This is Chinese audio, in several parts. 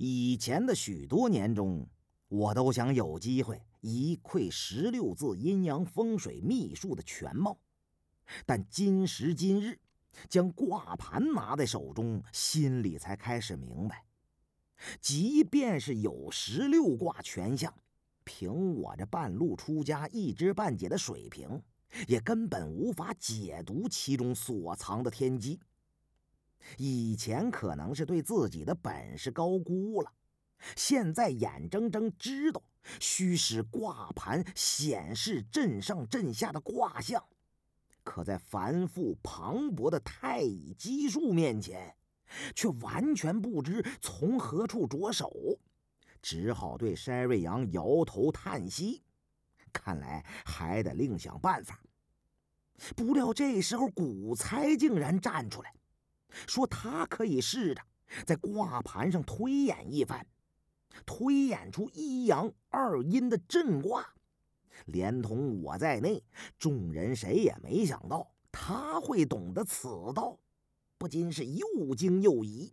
以前的许多年中，我都想有机会一窥十六字阴阳风水秘术的全貌，但今时今日，将卦盘拿在手中，心里才开始明白，即便是有十六卦全象，凭我这半路出家、一知半解的水平，也根本无法解读其中所藏的天机。以前可能是对自己的本事高估了，现在眼睁睁知道虚实卦盘显示镇上镇下的卦象，可在繁复磅礴的太乙基数面前，却完全不知从何处着手，只好对筛瑞阳摇头叹息，看来还得另想办法。不料这时候古猜竟然站出来。说他可以试着在卦盘上推演一番，推演出一阳二阴的震卦，连同我在内，众人谁也没想到他会懂得此道，不禁是又惊又疑，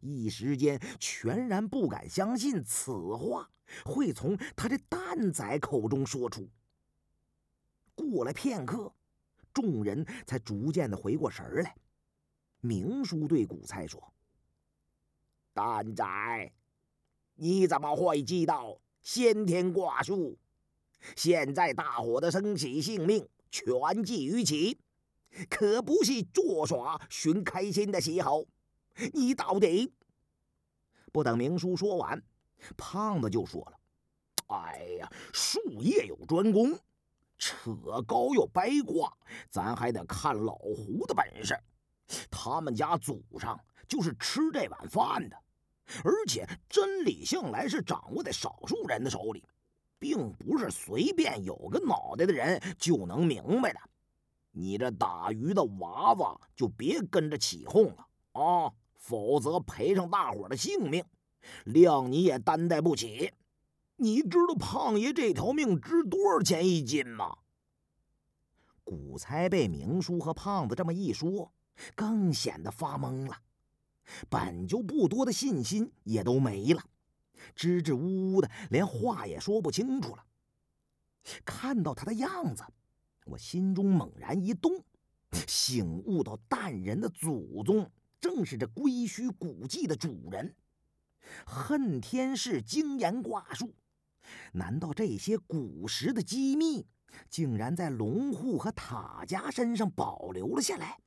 一时间全然不敢相信此话会从他这蛋仔口中说出。过了片刻，众人才逐渐的回过神来。明叔对古猜说：“蛋仔，你怎么会知道先天卦术？现在大伙的生死性命全寄于此，可不是作耍寻开心的时候。你到底……”不等明叔说完，胖子就说了：“哎呀，术业有专攻，扯高又掰卦，咱还得看老胡的本事。”他们家祖上就是吃这碗饭的，而且真理向来是掌握在少数人的手里，并不是随便有个脑袋的人就能明白的。你这打鱼的娃娃就别跟着起哄了啊，否则赔上大伙的性命，谅你也担待不起。你知道胖爷这条命值多少钱一斤吗？古猜被明叔和胖子这么一说。更显得发懵了，本就不多的信心也都没了，支支吾吾的，连话也说不清楚了。看到他的样子，我心中猛然一动，醒悟到淡人的祖宗正是这龟墟古迹的主人，恨天氏精研卦术。难道这些古时的机密，竟然在龙户和塔家身上保留了下来？